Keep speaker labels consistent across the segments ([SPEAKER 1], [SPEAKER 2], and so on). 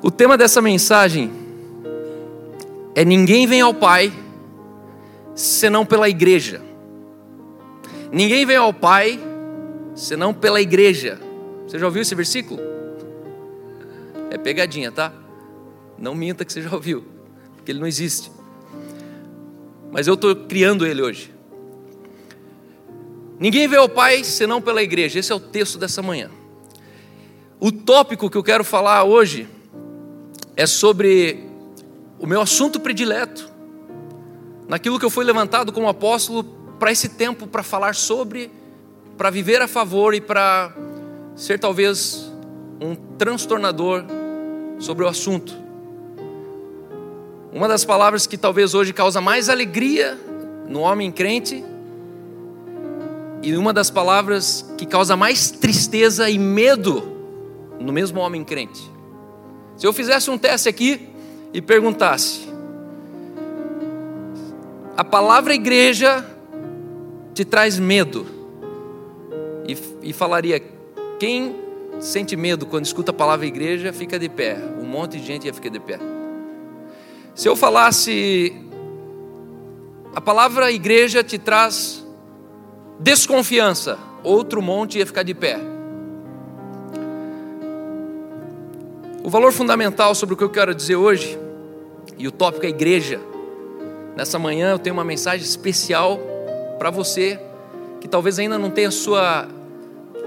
[SPEAKER 1] O tema dessa mensagem é: ninguém vem ao Pai senão pela igreja. Ninguém vem ao Pai senão pela igreja. Você já ouviu esse versículo? É pegadinha, tá? Não minta que você já ouviu, porque ele não existe. Mas eu estou criando ele hoje. Ninguém vê ao Pai senão pela igreja. Esse é o texto dessa manhã. O tópico que eu quero falar hoje é sobre o meu assunto predileto, naquilo que eu fui levantado como apóstolo para esse tempo, para falar sobre, para viver a favor e para ser talvez um transtornador sobre o assunto. Uma das palavras que talvez hoje causa mais alegria no homem crente e uma das palavras que causa mais tristeza e medo no mesmo homem crente. Se eu fizesse um teste aqui e perguntasse: a palavra igreja te traz medo? E, e falaria: quem sente medo quando escuta a palavra igreja fica de pé. Um monte de gente ia ficar de pé. Se eu falasse: a palavra igreja te traz desconfiança, outro monte ia ficar de pé. O valor fundamental sobre o que eu quero dizer hoje, e o tópico é igreja. Nessa manhã eu tenho uma mensagem especial para você que talvez ainda não tenha sua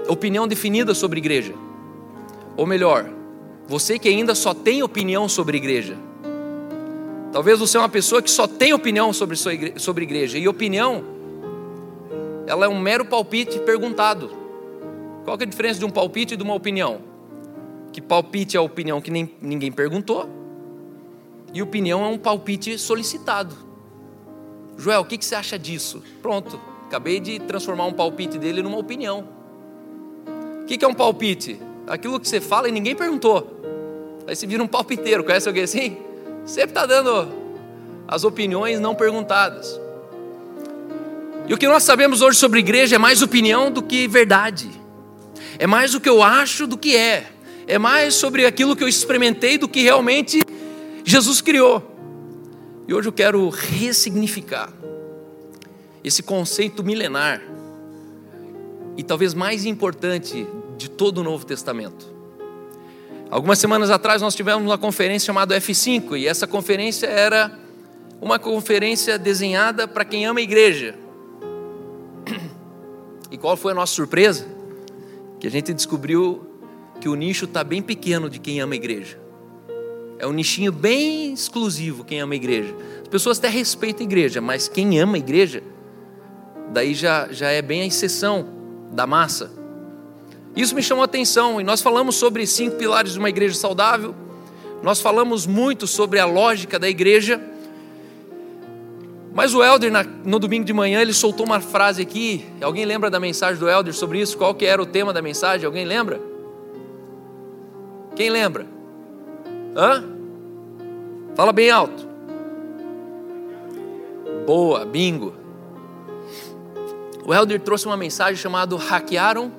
[SPEAKER 1] opinião definida sobre igreja. Ou melhor, você que ainda só tem opinião sobre igreja. Talvez você é uma pessoa que só tem opinião sobre, sua igreja, sobre igreja. E opinião, ela é um mero palpite perguntado. Qual é a diferença de um palpite e de uma opinião? Que palpite é a opinião que nem, ninguém perguntou, e opinião é um palpite solicitado. Joel, o que, que você acha disso? Pronto, acabei de transformar um palpite dele numa opinião. O que, que é um palpite? Aquilo que você fala e ninguém perguntou. Aí você vira um palpiteiro, conhece alguém assim? Sempre está dando as opiniões não perguntadas. E o que nós sabemos hoje sobre igreja é mais opinião do que verdade. É mais o que eu acho do que é é mais sobre aquilo que eu experimentei do que realmente Jesus criou. E hoje eu quero ressignificar esse conceito milenar e talvez mais importante de todo o Novo Testamento. Algumas semanas atrás nós tivemos uma conferência chamada F5 e essa conferência era uma conferência desenhada para quem ama a igreja. E qual foi a nossa surpresa? Que a gente descobriu que o nicho está bem pequeno de quem ama a igreja. É um nichinho bem exclusivo quem ama a igreja. As pessoas até respeitam a igreja, mas quem ama a igreja, daí já, já é bem a exceção da massa. Isso me chamou a atenção e nós falamos sobre cinco pilares de uma igreja saudável. Nós falamos muito sobre a lógica da igreja. Mas o Elder, no domingo de manhã, ele soltou uma frase aqui. Alguém lembra da mensagem do Elder sobre isso? Qual que era o tema da mensagem? Alguém lembra? Quem lembra? Hã? Fala bem alto. Boa, bingo. O Helder trouxe uma mensagem chamada Hackearam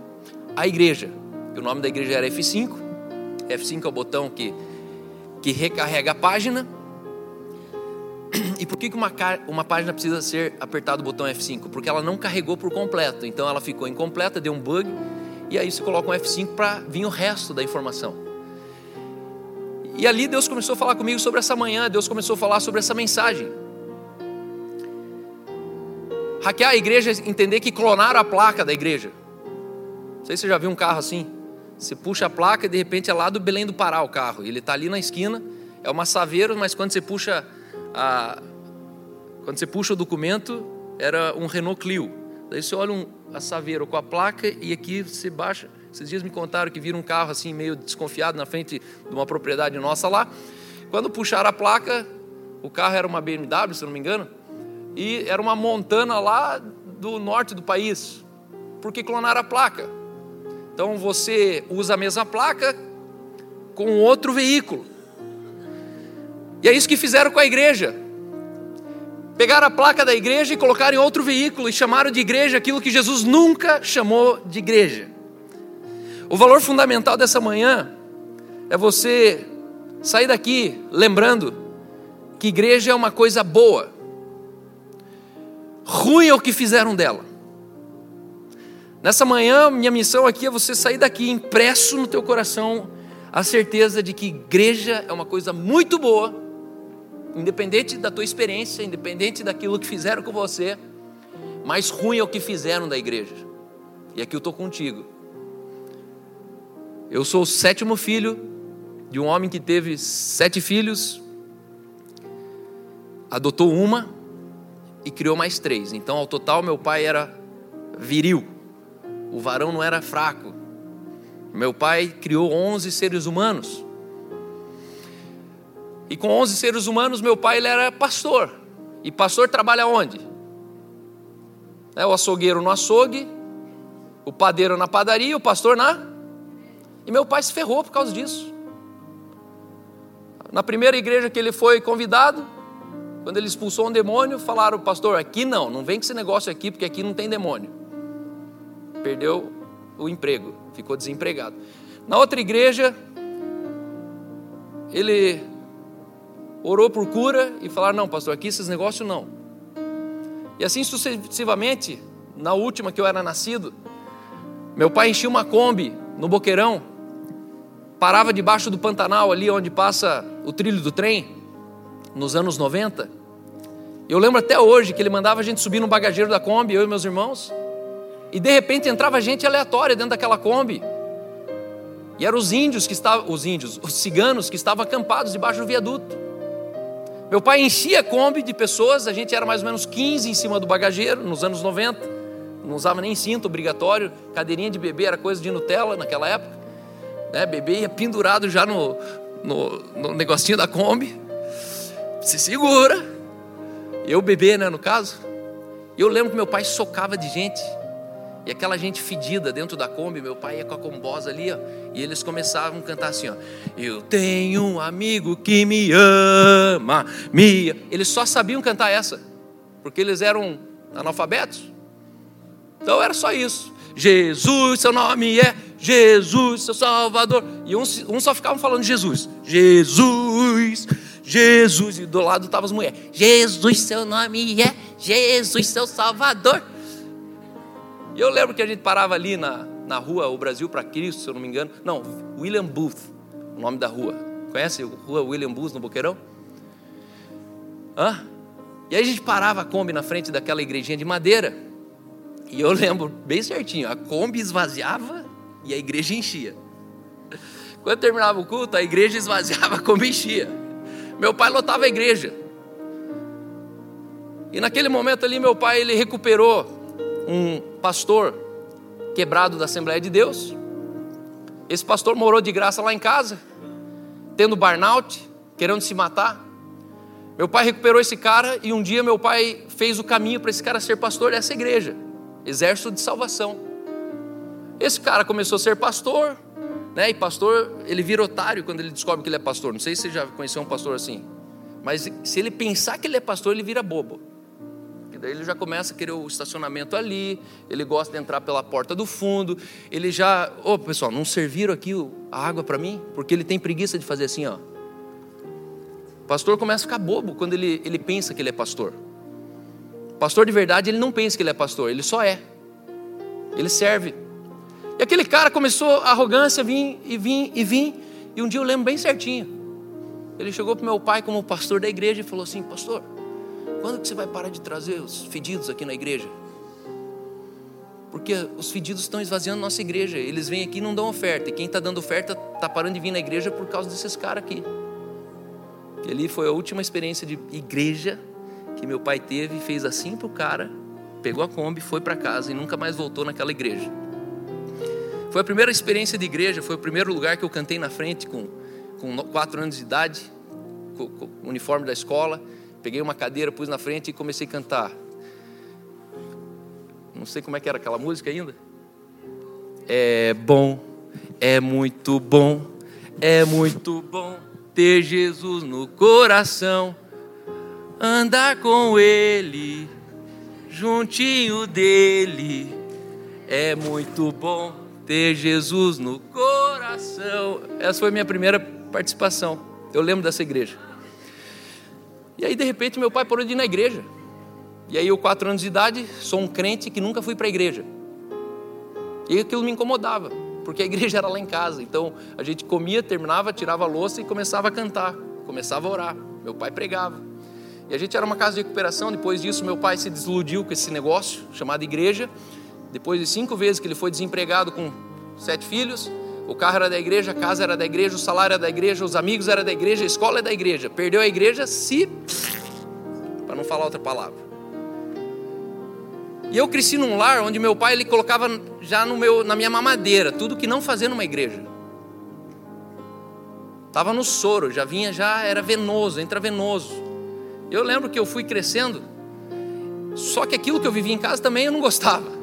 [SPEAKER 1] a Igreja. o nome da igreja era F5. F5 é o botão que, que recarrega a página. E por que uma, uma página precisa ser apertado o botão F5? Porque ela não carregou por completo. Então ela ficou incompleta, deu um bug. E aí você coloca um F5 para vir o resto da informação. E ali Deus começou a falar comigo sobre essa manhã, Deus começou a falar sobre essa mensagem. Hackear a igreja entender que clonaram a placa da igreja. Não sei se você já viu um carro assim. Você puxa a placa e de repente é lá do Belém do Pará o carro. Ele está ali na esquina, é uma Saveiro, mas quando você puxa a, quando você puxa o documento, era um Renault Clio. Daí você olha um, a Saveiro com a placa e aqui você baixa esses dias me contaram que viram um carro assim meio desconfiado na frente de uma propriedade nossa lá. Quando puxaram a placa, o carro era uma BMW, se não me engano, e era uma montana lá do norte do país, porque clonaram a placa. Então você usa a mesma placa com outro veículo. E é isso que fizeram com a igreja. Pegaram a placa da igreja e colocaram em outro veículo e chamaram de igreja aquilo que Jesus nunca chamou de igreja. O valor fundamental dessa manhã é você sair daqui lembrando que igreja é uma coisa boa. Ruim é o que fizeram dela. Nessa manhã, minha missão aqui é você sair daqui impresso no teu coração a certeza de que igreja é uma coisa muito boa, independente da tua experiência, independente daquilo que fizeram com você, mas ruim é o que fizeram da igreja. E aqui eu estou contigo. Eu sou o sétimo filho de um homem que teve sete filhos, adotou uma e criou mais três. Então, ao total, meu pai era viril o varão não era fraco. Meu pai criou 11 seres humanos. E com 11 seres humanos, meu pai ele era pastor. E pastor trabalha onde? É o açougueiro no açougue, o padeiro na padaria, o pastor na. E meu pai se ferrou por causa disso. Na primeira igreja que ele foi convidado, quando ele expulsou um demônio, falaram, pastor, aqui não, não vem com esse negócio aqui, porque aqui não tem demônio perdeu o emprego, ficou desempregado. Na outra igreja, ele orou por cura e falaram: Não, pastor, aqui esses negócios não. E assim sucessivamente, na última que eu era nascido, meu pai enchia uma Kombi no Boqueirão, parava debaixo do Pantanal, ali onde passa o trilho do trem, nos anos 90. Eu lembro até hoje que ele mandava a gente subir no bagageiro da Kombi, eu e meus irmãos. E de repente entrava gente aleatória dentro daquela Kombi. E eram os índios que estavam, os índios, os ciganos que estavam acampados debaixo do viaduto. Meu pai enchia a Kombi de pessoas, a gente era mais ou menos 15 em cima do bagageiro, nos anos 90. Não usava nem cinto obrigatório, cadeirinha de bebê era coisa de Nutella naquela época. Né? Bebê ia pendurado já no, no, no negocinho da Kombi. Se segura. Eu bebê, né, no caso. Eu lembro que meu pai socava de gente. E aquela gente fedida dentro da Kombi, meu pai ia com a combosa ali, ó, e eles começavam a cantar assim, ó. Eu tenho um amigo que me ama, me... Eles só sabiam cantar essa, porque eles eram analfabetos. Então era só isso. Jesus, seu nome é Jesus, seu Salvador. E uns, uns só ficavam falando Jesus. Jesus, Jesus. E do lado estavam as mulheres. Jesus, seu nome é Jesus, seu Salvador. E eu lembro que a gente parava ali na, na rua O Brasil para Cristo, se eu não me engano. Não, William Booth, o nome da rua. Conhece a rua William Booth no Boqueirão? Hã? E aí a gente parava a Kombi na frente daquela igrejinha de madeira. E eu lembro bem certinho, a Kombi esvaziava e a igreja enchia. Quando terminava o culto, a igreja esvaziava, Kombi enchia. Meu pai lotava a igreja. E naquele momento ali, meu pai ele recuperou um pastor quebrado da Assembleia de Deus. Esse pastor morou de graça lá em casa, tendo burnout, querendo se matar. Meu pai recuperou esse cara e um dia meu pai fez o caminho para esse cara ser pastor dessa igreja, Exército de Salvação. Esse cara começou a ser pastor, né? E pastor, ele vira otário quando ele descobre que ele é pastor. Não sei se você já conheceu um pastor assim, mas se ele pensar que ele é pastor, ele vira bobo. Daí ele já começa a querer o estacionamento ali, ele gosta de entrar pela porta do fundo, ele já, ô oh, pessoal, não serviram aqui a água para mim? Porque ele tem preguiça de fazer assim, ó. O pastor começa a ficar bobo quando ele, ele pensa que ele é pastor. Pastor de verdade, ele não pensa que ele é pastor, ele só é. Ele serve. E aquele cara começou a arrogância, vir e vir e vir, e um dia eu lembro bem certinho. Ele chegou para meu pai como pastor da igreja e falou assim: Pastor, quando que você vai parar de trazer os fedidos aqui na igreja? Porque os fedidos estão esvaziando nossa igreja. Eles vêm aqui e não dão oferta. E quem está dando oferta está parando de vir na igreja por causa desses caras aqui. E ali foi a última experiência de igreja que meu pai teve e fez assim para o cara. Pegou a Kombi, foi para casa e nunca mais voltou naquela igreja. Foi a primeira experiência de igreja, foi o primeiro lugar que eu cantei na frente com, com quatro anos de idade, com, com o uniforme da escola. Peguei uma cadeira, pus na frente e comecei a cantar. Não sei como é que era aquela música ainda. É bom, é muito bom, é muito bom ter Jesus no coração, andar com Ele, juntinho dele. É muito bom ter Jesus no coração. Essa foi minha primeira participação. Eu lembro dessa igreja. E aí, de repente, meu pai parou de ir na igreja. E aí, eu, quatro anos de idade, sou um crente que nunca fui para a igreja. E aquilo me incomodava, porque a igreja era lá em casa. Então, a gente comia, terminava, tirava a louça e começava a cantar, começava a orar. Meu pai pregava. E a gente era uma casa de recuperação. Depois disso, meu pai se desiludiu com esse negócio chamado igreja. Depois de cinco vezes que ele foi desempregado com sete filhos, o carro era da igreja, a casa era da igreja, o salário era da igreja, os amigos eram da igreja, a escola é da igreja. Perdeu a igreja se. para não falar outra palavra. E eu cresci num lar onde meu pai ele colocava já no meu, na minha mamadeira tudo que não fazia numa igreja. Tava no soro, já vinha, já era venoso, intravenoso. Eu lembro que eu fui crescendo, só que aquilo que eu vivia em casa também eu não gostava.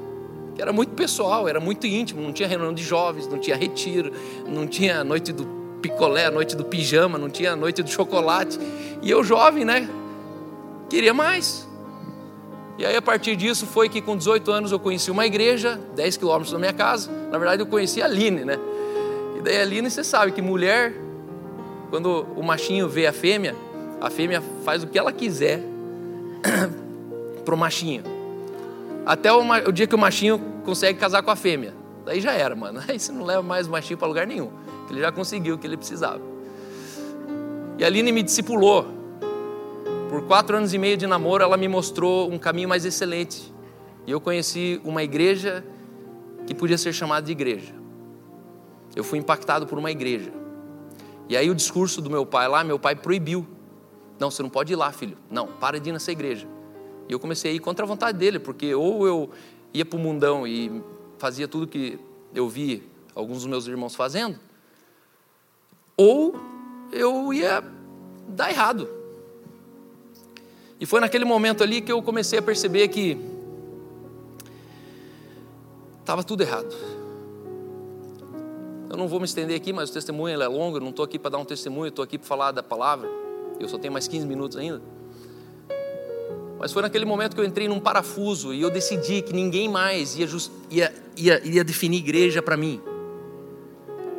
[SPEAKER 1] Era muito pessoal, era muito íntimo, não tinha reunião de jovens, não tinha retiro, não tinha noite do picolé, noite do pijama, não tinha noite do chocolate. E eu jovem, né? Queria mais. E aí, a partir disso, foi que com 18 anos eu conheci uma igreja, 10 quilômetros da minha casa. Na verdade, eu conheci a Aline, né? E daí, a Aline, você sabe que mulher, quando o machinho vê a fêmea, a fêmea faz o que ela quiser pro machinho. Até o dia que o machinho consegue casar com a fêmea. Daí já era, mano. Aí você não leva mais o machinho para lugar nenhum. Ele já conseguiu o que ele precisava. E a Aline me discipulou por quatro anos e meio de namoro, ela me mostrou um caminho mais excelente. E eu conheci uma igreja que podia ser chamada de igreja. Eu fui impactado por uma igreja. E aí o discurso do meu pai lá, meu pai proibiu. Não, você não pode ir lá, filho. Não, para de ir nessa igreja. E eu comecei a ir contra a vontade dele, porque ou eu ia para o mundão e fazia tudo que eu vi alguns dos meus irmãos fazendo, ou eu ia dar errado. E foi naquele momento ali que eu comecei a perceber que estava tudo errado. Eu não vou me estender aqui, mas o testemunho é longo, eu não estou aqui para dar um testemunho, estou aqui para falar da palavra. Eu só tenho mais 15 minutos ainda. Mas foi naquele momento que eu entrei num parafuso e eu decidi que ninguém mais ia, just, ia, ia, ia definir igreja para mim.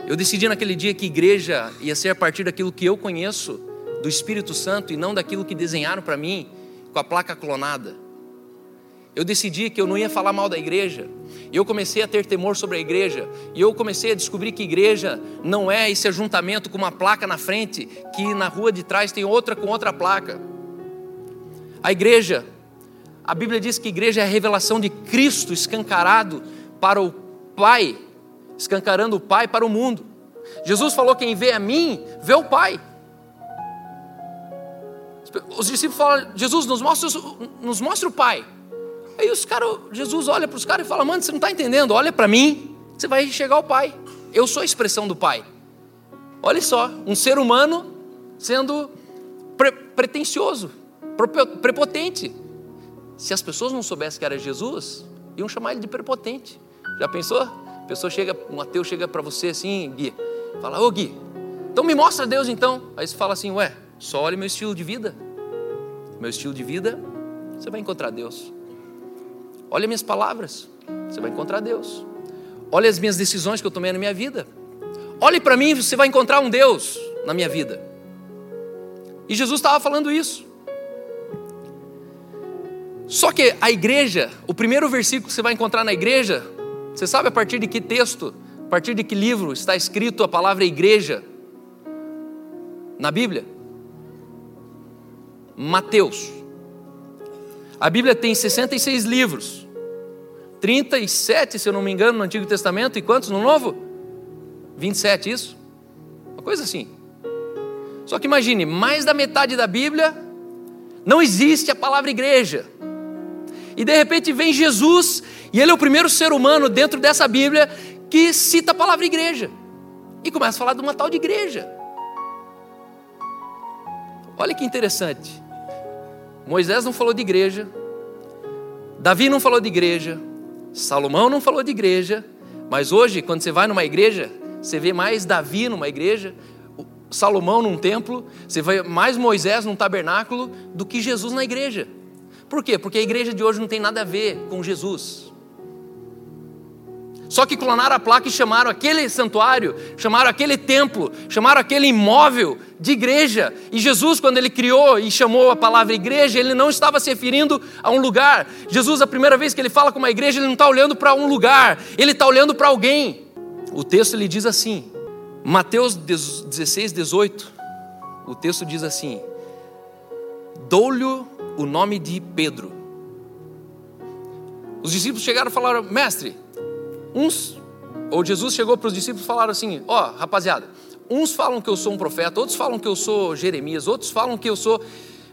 [SPEAKER 1] Eu decidi naquele dia que igreja ia ser a partir daquilo que eu conheço do Espírito Santo e não daquilo que desenharam para mim com a placa clonada. Eu decidi que eu não ia falar mal da igreja. E eu comecei a ter temor sobre a igreja. E eu comecei a descobrir que igreja não é esse ajuntamento com uma placa na frente, que na rua de trás tem outra com outra placa. A igreja, a Bíblia diz que a igreja é a revelação de Cristo escancarado para o Pai, escancarando o Pai para o mundo. Jesus falou: quem vê a mim, vê o Pai. Os discípulos falam, Jesus, nos mostra, nos mostra o Pai. Aí os caras, Jesus olha para os caras e fala, mano, você não está entendendo, olha para mim, você vai chegar ao Pai. Eu sou a expressão do Pai. Olha só, um ser humano sendo pre pretencioso, prepotente. Se as pessoas não soubessem que era Jesus, iam chamar ele de prepotente. Já pensou? A pessoa chega, um ateu chega para você assim, Gui, fala, ô Gui, então me mostra Deus então. Aí você fala assim, ué, só olhe meu estilo de vida. Meu estilo de vida, você vai encontrar Deus. Olha minhas palavras, você vai encontrar Deus. Olha as minhas decisões que eu tomei na minha vida. Olhe para mim, você vai encontrar um Deus na minha vida. E Jesus estava falando isso. Só que a igreja, o primeiro versículo que você vai encontrar na igreja, você sabe a partir de que texto, a partir de que livro está escrito a palavra igreja na Bíblia? Mateus. A Bíblia tem 66 livros, 37, se eu não me engano, no Antigo Testamento, e quantos no Novo? 27, isso? Uma coisa assim. Só que imagine, mais da metade da Bíblia não existe a palavra igreja. E de repente vem Jesus, e ele é o primeiro ser humano dentro dessa Bíblia que cita a palavra igreja. E começa a falar de uma tal de igreja. Olha que interessante. Moisés não falou de igreja, Davi não falou de igreja, Salomão não falou de igreja, mas hoje, quando você vai numa igreja, você vê mais Davi numa igreja, Salomão num templo, você vê mais Moisés num tabernáculo do que Jesus na igreja. Por quê? Porque a igreja de hoje não tem nada a ver com Jesus. Só que clonaram a placa e chamaram aquele santuário, chamaram aquele templo, chamaram aquele imóvel de igreja. E Jesus, quando ele criou e chamou a palavra igreja, ele não estava se referindo a um lugar. Jesus, a primeira vez que ele fala com uma igreja, ele não está olhando para um lugar, ele está olhando para alguém. O texto ele diz assim, Mateus 16, 18, o texto diz assim: Dou-lhe o nome de Pedro. Os discípulos chegaram e falaram, mestre, Uns, ou Jesus chegou para os discípulos e falaram assim: Ó, oh, rapaziada, uns falam que eu sou um profeta, outros falam que eu sou Jeremias, outros falam que eu sou.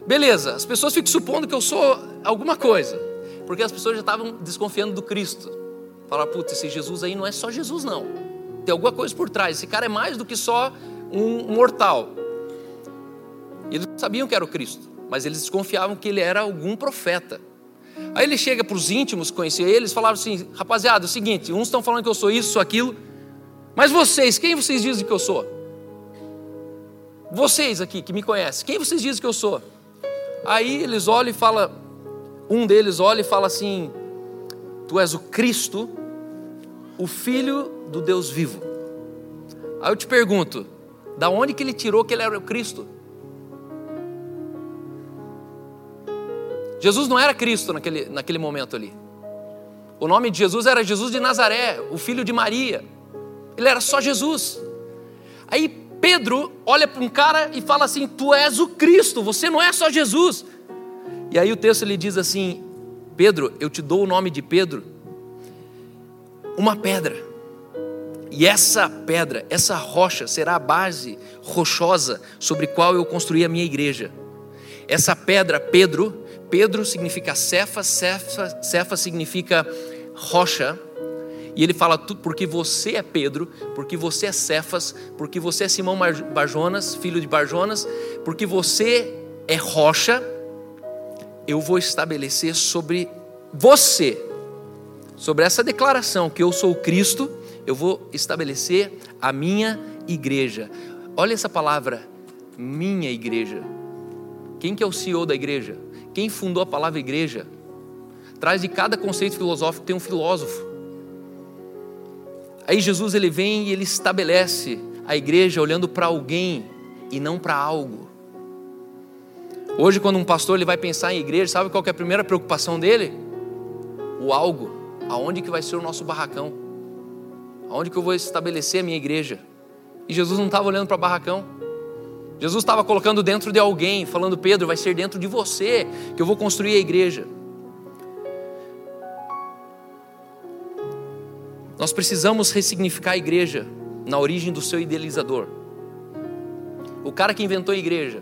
[SPEAKER 1] Beleza, as pessoas ficam supondo que eu sou alguma coisa, porque as pessoas já estavam desconfiando do Cristo. Falaram, putz, esse Jesus aí não é só Jesus, não. Tem alguma coisa por trás. Esse cara é mais do que só um mortal. E eles sabiam que era o Cristo, mas eles desconfiavam que ele era algum profeta. Aí ele chega para os íntimos, conhecia eles, falavam assim: rapaziada, é o seguinte, uns estão falando que eu sou isso, sou aquilo, mas vocês, quem vocês dizem que eu sou? Vocês aqui que me conhecem, quem vocês dizem que eu sou? Aí eles olham e falam, um deles olha e fala assim: Tu és o Cristo, o Filho do Deus vivo. Aí eu te pergunto, da onde que ele tirou que ele era o Cristo? Jesus não era Cristo naquele, naquele momento ali. O nome de Jesus era Jesus de Nazaré, o filho de Maria. Ele era só Jesus. Aí Pedro olha para um cara e fala assim: Tu és o Cristo, você não é só Jesus. E aí o texto ele diz assim: Pedro, eu te dou o nome de Pedro, uma pedra. E essa pedra, essa rocha, será a base rochosa sobre qual eu construí a minha igreja. Essa pedra, Pedro, Pedro significa Cefa, Cefa, Cefa significa rocha. E ele fala, porque você é Pedro, porque você é Cefas, porque você é Simão Barjonas, filho de Barjonas, porque você é rocha, eu vou estabelecer sobre você, sobre essa declaração que eu sou Cristo, eu vou estabelecer a minha igreja. Olha essa palavra, minha igreja. Quem que é o CEO da igreja? Quem fundou a palavra igreja? Traz de cada conceito filosófico tem um filósofo. Aí Jesus ele vem e ele estabelece a igreja olhando para alguém e não para algo. Hoje quando um pastor ele vai pensar em igreja, sabe qual é a primeira preocupação dele? O algo. Aonde que vai ser o nosso barracão? Aonde que eu vou estabelecer a minha igreja? E Jesus não estava olhando para barracão. Jesus estava colocando dentro de alguém, falando: Pedro, vai ser dentro de você que eu vou construir a igreja. Nós precisamos ressignificar a igreja na origem do seu idealizador. O cara que inventou a igreja,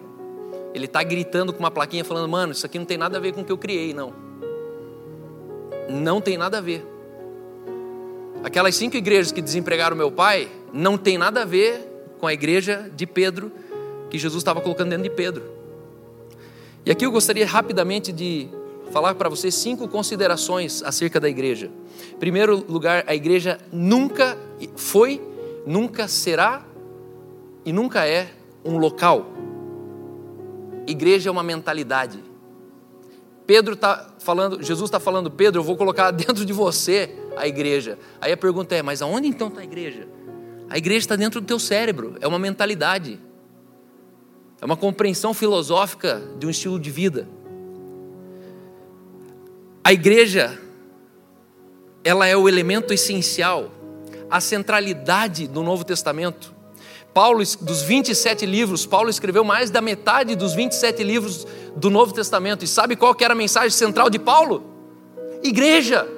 [SPEAKER 1] ele está gritando com uma plaquinha falando: Mano, isso aqui não tem nada a ver com o que eu criei, não. Não tem nada a ver. Aquelas cinco igrejas que desempregaram meu pai, não tem nada a ver com a igreja de Pedro que Jesus estava colocando dentro de Pedro. E aqui eu gostaria rapidamente de falar para vocês cinco considerações acerca da igreja. Em primeiro lugar, a igreja nunca foi, nunca será e nunca é um local. Igreja é uma mentalidade. Pedro está falando, Jesus está falando, Pedro, eu vou colocar dentro de você a igreja. Aí a pergunta é, mas aonde então está a igreja? A igreja está dentro do teu cérebro, é uma mentalidade. É uma compreensão filosófica de um estilo de vida. A igreja, ela é o elemento essencial, a centralidade do Novo Testamento. Paulo, dos 27 livros, Paulo escreveu mais da metade dos 27 livros do Novo Testamento. E sabe qual que era a mensagem central de Paulo? Igreja.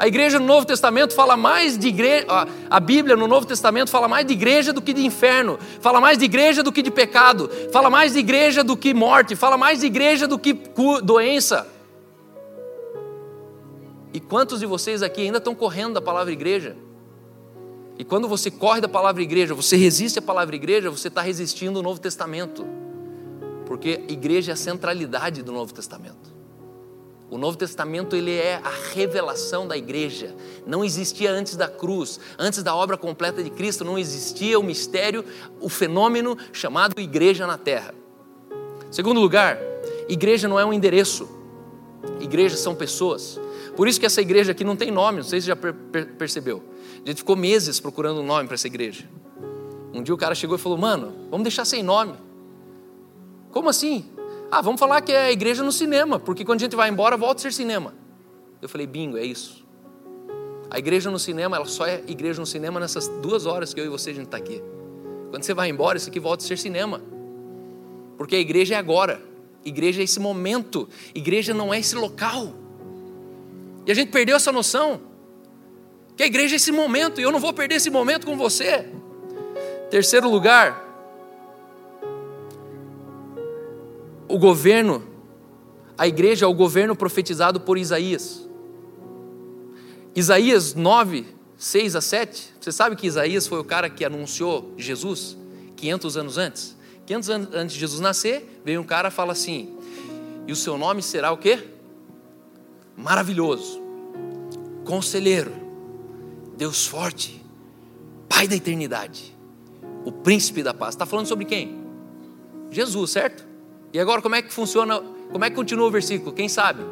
[SPEAKER 1] A igreja no Novo Testamento fala mais de igreja, a Bíblia no Novo Testamento fala mais de igreja do que de inferno, fala mais de igreja do que de pecado, fala mais de igreja do que morte, fala mais de igreja do que doença. E quantos de vocês aqui ainda estão correndo da palavra igreja? E quando você corre da palavra igreja, você resiste à palavra igreja, você está resistindo ao Novo Testamento. Porque igreja é a centralidade do Novo Testamento. O Novo Testamento ele é a revelação da igreja. Não existia antes da cruz, antes da obra completa de Cristo, não existia o mistério, o fenômeno chamado igreja na terra. Segundo lugar, igreja não é um endereço. Igrejas são pessoas. Por isso que essa igreja aqui não tem nome, não sei se você já per percebeu. A gente ficou meses procurando um nome para essa igreja. Um dia o cara chegou e falou: Mano, vamos deixar sem nome. Como assim? Ah, vamos falar que é a igreja no cinema, porque quando a gente vai embora, volta a ser cinema. Eu falei: Bingo, é isso. A igreja no cinema, ela só é igreja no cinema nessas duas horas que eu e você a gente está aqui. Quando você vai embora, isso aqui volta a ser cinema. Porque a igreja é agora. Igreja é esse momento. Igreja não é esse local. E a gente perdeu essa noção. Que a igreja é esse momento. E eu não vou perder esse momento com você. Terceiro lugar, o governo, a igreja é o governo profetizado por Isaías. Isaías 9, 6 a 7. Você sabe que Isaías foi o cara que anunciou Jesus 500 anos antes? 500 anos antes de Jesus nascer, veio um cara e fala assim: E o seu nome será o quê? Maravilhoso, Conselheiro, Deus forte, Pai da eternidade o príncipe da paz. Está falando sobre quem? Jesus, certo? E agora como é que funciona? Como é que continua o versículo? Quem sabe?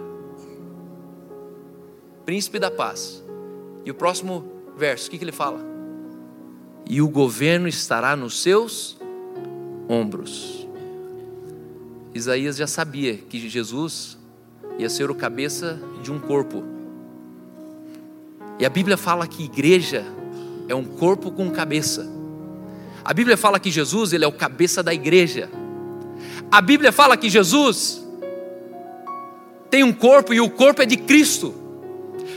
[SPEAKER 1] Príncipe da paz. E o próximo verso, o que, que ele fala? E o governo estará nos seus ombros. Isaías já sabia que Jesus ia ser o cabeça de um corpo. E a Bíblia fala que igreja é um corpo com cabeça. A Bíblia fala que Jesus, ele é o cabeça da igreja. A Bíblia fala que Jesus tem um corpo e o corpo é de Cristo.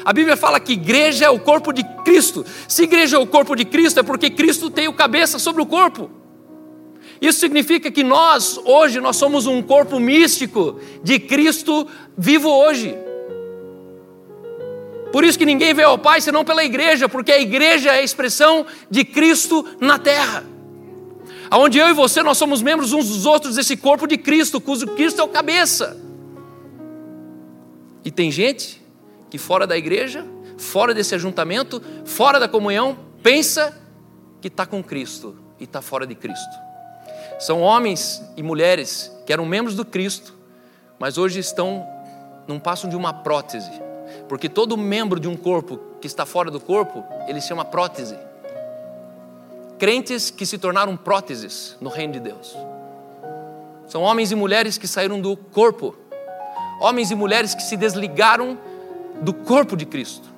[SPEAKER 1] A Bíblia fala que igreja é o corpo de Cristo. Se igreja é o corpo de Cristo, é porque Cristo tem o cabeça sobre o corpo. Isso significa que nós, hoje, nós somos um corpo místico de Cristo vivo hoje. Por isso que ninguém vê ao Pai senão pela igreja, porque a igreja é a expressão de Cristo na terra onde eu e você nós somos membros uns dos outros desse corpo de Cristo, cujo Cristo é o cabeça. E tem gente que fora da igreja, fora desse ajuntamento, fora da comunhão, pensa que está com Cristo e está fora de Cristo. São homens e mulheres que eram membros do Cristo, mas hoje estão, não passam de uma prótese, porque todo membro de um corpo que está fora do corpo, ele se chama prótese crentes que se tornaram próteses no reino de Deus. São homens e mulheres que saíram do corpo, homens e mulheres que se desligaram do corpo de Cristo.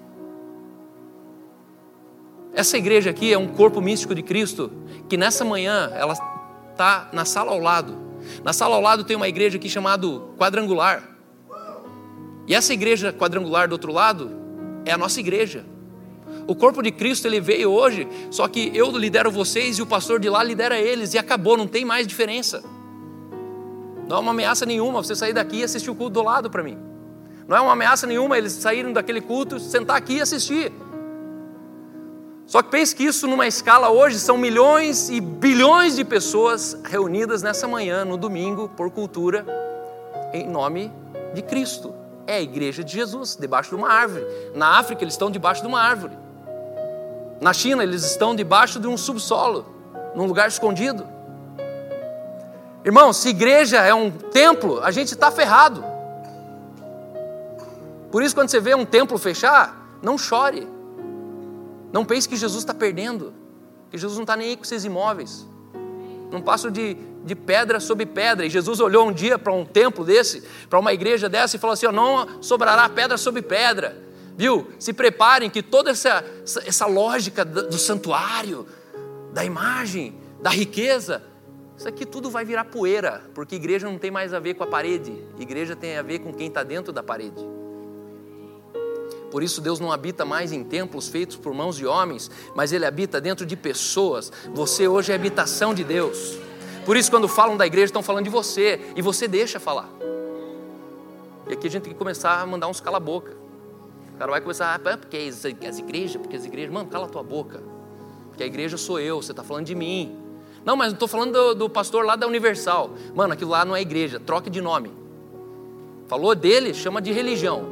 [SPEAKER 1] Essa igreja aqui é um corpo místico de Cristo, que nessa manhã ela está na sala ao lado. Na sala ao lado tem uma igreja aqui chamada quadrangular. E essa igreja quadrangular do outro lado é a nossa igreja. O corpo de Cristo ele veio hoje, só que eu lidero vocês e o pastor de lá lidera eles e acabou, não tem mais diferença. Não é uma ameaça nenhuma você sair daqui e assistir o culto do lado para mim. Não é uma ameaça nenhuma eles saírem daquele culto, sentar aqui e assistir. Só que pense que isso numa escala hoje são milhões e bilhões de pessoas reunidas nessa manhã, no domingo, por cultura, em nome de Cristo. É a igreja de Jesus, debaixo de uma árvore. Na África eles estão debaixo de uma árvore. Na China, eles estão debaixo de um subsolo, num lugar escondido. Irmão, se igreja é um templo, a gente está ferrado. Por isso, quando você vê um templo fechar, não chore. Não pense que Jesus está perdendo, que Jesus não está nem aí com seus imóveis. Não passo de, de pedra sobre pedra. E Jesus olhou um dia para um templo desse, para uma igreja dessa, e falou assim: não sobrará pedra sobre pedra. Viu? Se preparem que toda essa, essa lógica do santuário, da imagem, da riqueza, isso aqui tudo vai virar poeira, porque igreja não tem mais a ver com a parede, igreja tem a ver com quem está dentro da parede. Por isso Deus não habita mais em templos feitos por mãos de homens, mas Ele habita dentro de pessoas. Você hoje é habitação de Deus. Por isso, quando falam da igreja, estão falando de você, e você deixa falar. E aqui a gente tem que começar a mandar uns cala-boca. O cara vai começar, ah, porque as, as igrejas, porque as igrejas, mano, cala a tua boca. Porque a igreja sou eu, você está falando de mim. Não, mas não estou falando do, do, pastor lá da Universal. Mano, aquilo lá não é igreja, troque de nome. Falou dele, chama de religião.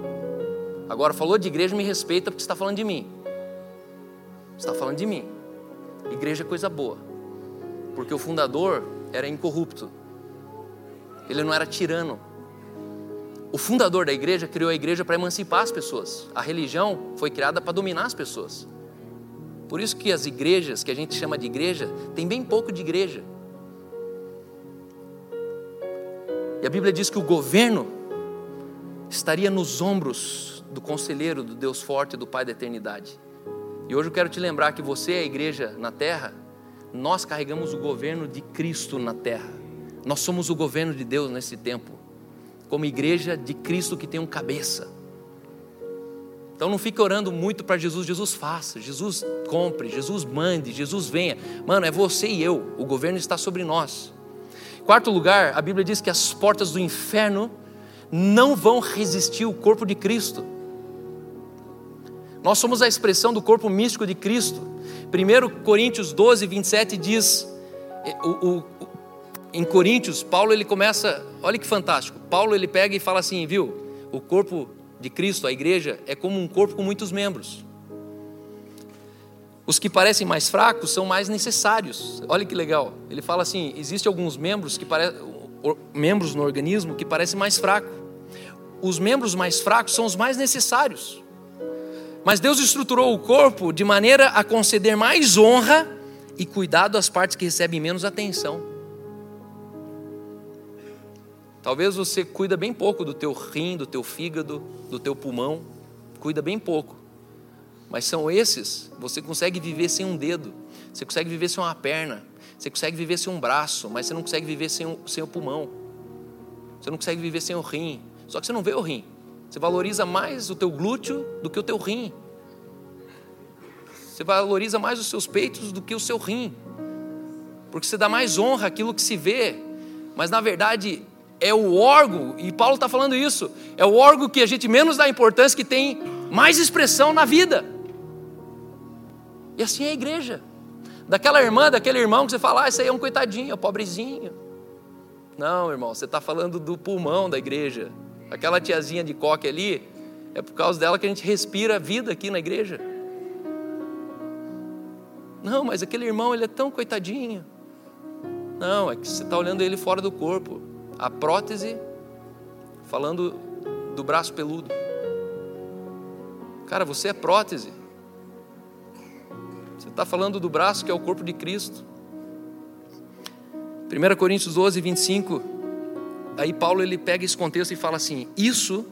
[SPEAKER 1] Agora falou de igreja, me respeita porque está falando de mim. está falando de mim. Igreja é coisa boa. Porque o fundador era incorrupto. Ele não era tirano. O fundador da igreja criou a igreja para emancipar as pessoas. A religião foi criada para dominar as pessoas. Por isso que as igrejas, que a gente chama de igreja, tem bem pouco de igreja. E a Bíblia diz que o governo estaria nos ombros do conselheiro, do Deus forte, do Pai da eternidade. E hoje eu quero te lembrar que você é a igreja na terra, nós carregamos o governo de Cristo na terra. Nós somos o governo de Deus nesse tempo, como igreja de Cristo que tem um cabeça. Então não fique orando muito para Jesus, Jesus faça, Jesus compre, Jesus mande, Jesus venha. Mano, é você e eu, o governo está sobre nós. Quarto lugar, a Bíblia diz que as portas do inferno não vão resistir o corpo de Cristo. Nós somos a expressão do corpo místico de Cristo. 1 Coríntios 12, 27 diz: o, o, em Coríntios, Paulo ele começa, olha que fantástico. Paulo ele pega e fala assim, viu? O corpo de Cristo, a igreja, é como um corpo com muitos membros. Os que parecem mais fracos são mais necessários. Olha que legal. Ele fala assim: existem alguns membros que parecem membros no organismo que parecem mais fracos. Os membros mais fracos são os mais necessários. Mas Deus estruturou o corpo de maneira a conceder mais honra e cuidado às partes que recebem menos atenção. Talvez você cuida bem pouco do teu rim, do teu fígado, do teu pulmão, cuida bem pouco. Mas são esses, você consegue viver sem um dedo, você consegue viver sem uma perna, você consegue viver sem um braço, mas você não consegue viver sem, um, sem o pulmão. Você não consegue viver sem o rim. Só que você não vê o rim. Você valoriza mais o teu glúteo do que o teu rim. Você valoriza mais os seus peitos do que o seu rim. Porque você dá mais honra àquilo que se vê. Mas na verdade é o órgão, e Paulo está falando isso, é o órgão que a gente menos dá importância, que tem mais expressão na vida. E assim é a igreja. Daquela irmã, daquele irmão que você fala, ah, esse aí é um coitadinho, é um pobrezinho. Não, irmão, você está falando do pulmão da igreja. Aquela tiazinha de coque ali, é por causa dela que a gente respira vida aqui na igreja. Não, mas aquele irmão, ele é tão coitadinho. Não, é que você está olhando ele fora do corpo. A prótese, falando do braço peludo. Cara, você é prótese. Você está falando do braço que é o corpo de Cristo. 1 Coríntios 12, 25 aí Paulo ele pega esse contexto e fala assim: Isso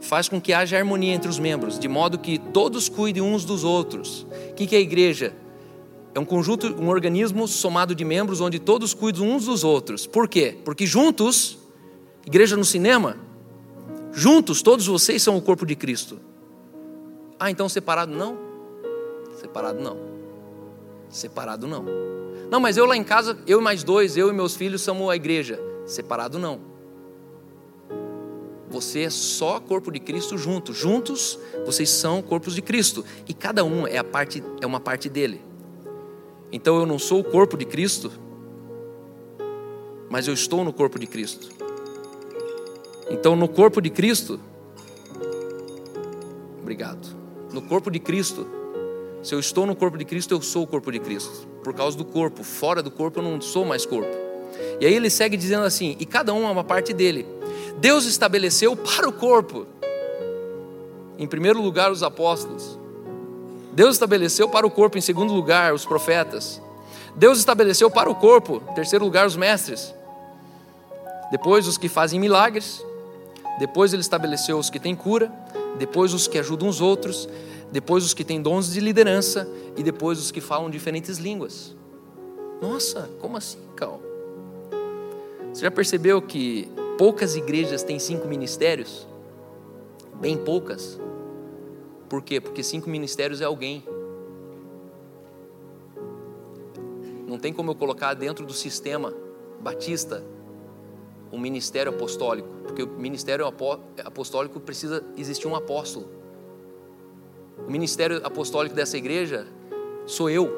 [SPEAKER 1] faz com que haja harmonia entre os membros, de modo que todos cuidem uns dos outros. O que é a igreja? É um conjunto, um organismo somado de membros onde todos cuidam uns dos outros. Por quê? Porque juntos, igreja no cinema, juntos todos vocês são o corpo de Cristo. Ah, então separado não? Separado não. Separado não. Não, mas eu lá em casa, eu e mais dois, eu e meus filhos somos a igreja. Separado não. Você é só corpo de Cristo junto. Juntos, vocês são corpos de Cristo. E cada um é, a parte, é uma parte dele. Então eu não sou o corpo de Cristo, mas eu estou no corpo de Cristo. Então no corpo de Cristo, obrigado. No corpo de Cristo, se eu estou no corpo de Cristo, eu sou o corpo de Cristo. Por causa do corpo, fora do corpo eu não sou mais corpo. E aí ele segue dizendo assim: e cada um é uma parte dele. Deus estabeleceu para o corpo. Em primeiro lugar, os apóstolos. Deus estabeleceu para o corpo, em segundo lugar, os profetas. Deus estabeleceu para o corpo, em terceiro lugar, os mestres. Depois, os que fazem milagres. Depois, ele estabeleceu os que têm cura. Depois, os que ajudam os outros. Depois, os que têm dons de liderança. E depois, os que falam diferentes línguas. Nossa, como assim, Cal? Você já percebeu que Poucas igrejas têm cinco ministérios, bem poucas. Por quê? Porque cinco ministérios é alguém. Não tem como eu colocar dentro do sistema batista um ministério apostólico, porque o ministério apostólico precisa existir um apóstolo. O ministério apostólico dessa igreja sou eu,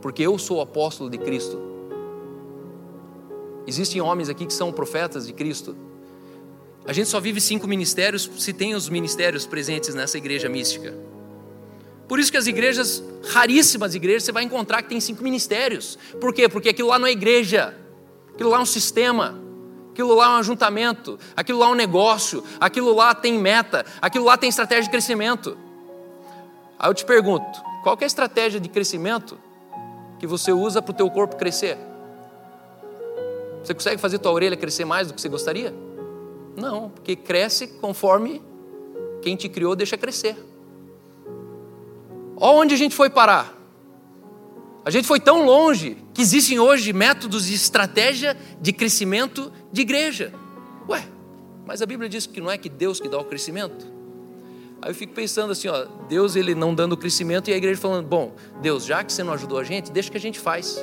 [SPEAKER 1] porque eu sou o apóstolo de Cristo. Existem homens aqui que são profetas de Cristo. A gente só vive cinco ministérios se tem os ministérios presentes nessa igreja mística. Por isso que as igrejas, raríssimas igrejas, você vai encontrar que tem cinco ministérios. Por quê? Porque aquilo lá não é igreja, aquilo lá é um sistema, aquilo lá é um ajuntamento, aquilo lá é um negócio, aquilo lá tem meta, aquilo lá tem estratégia de crescimento. Aí eu te pergunto, qual é a estratégia de crescimento que você usa para o teu corpo crescer? Você consegue fazer tua orelha crescer mais do que você gostaria? Não, porque cresce conforme quem te criou deixa crescer. Olha onde a gente foi parar. A gente foi tão longe que existem hoje métodos de estratégia de crescimento de igreja. Ué, mas a Bíblia diz que não é que Deus que dá o crescimento? Aí eu fico pensando assim, ó, Deus ele não dando o crescimento e a igreja falando, bom, Deus, já que você não ajudou a gente, deixa que a gente faz.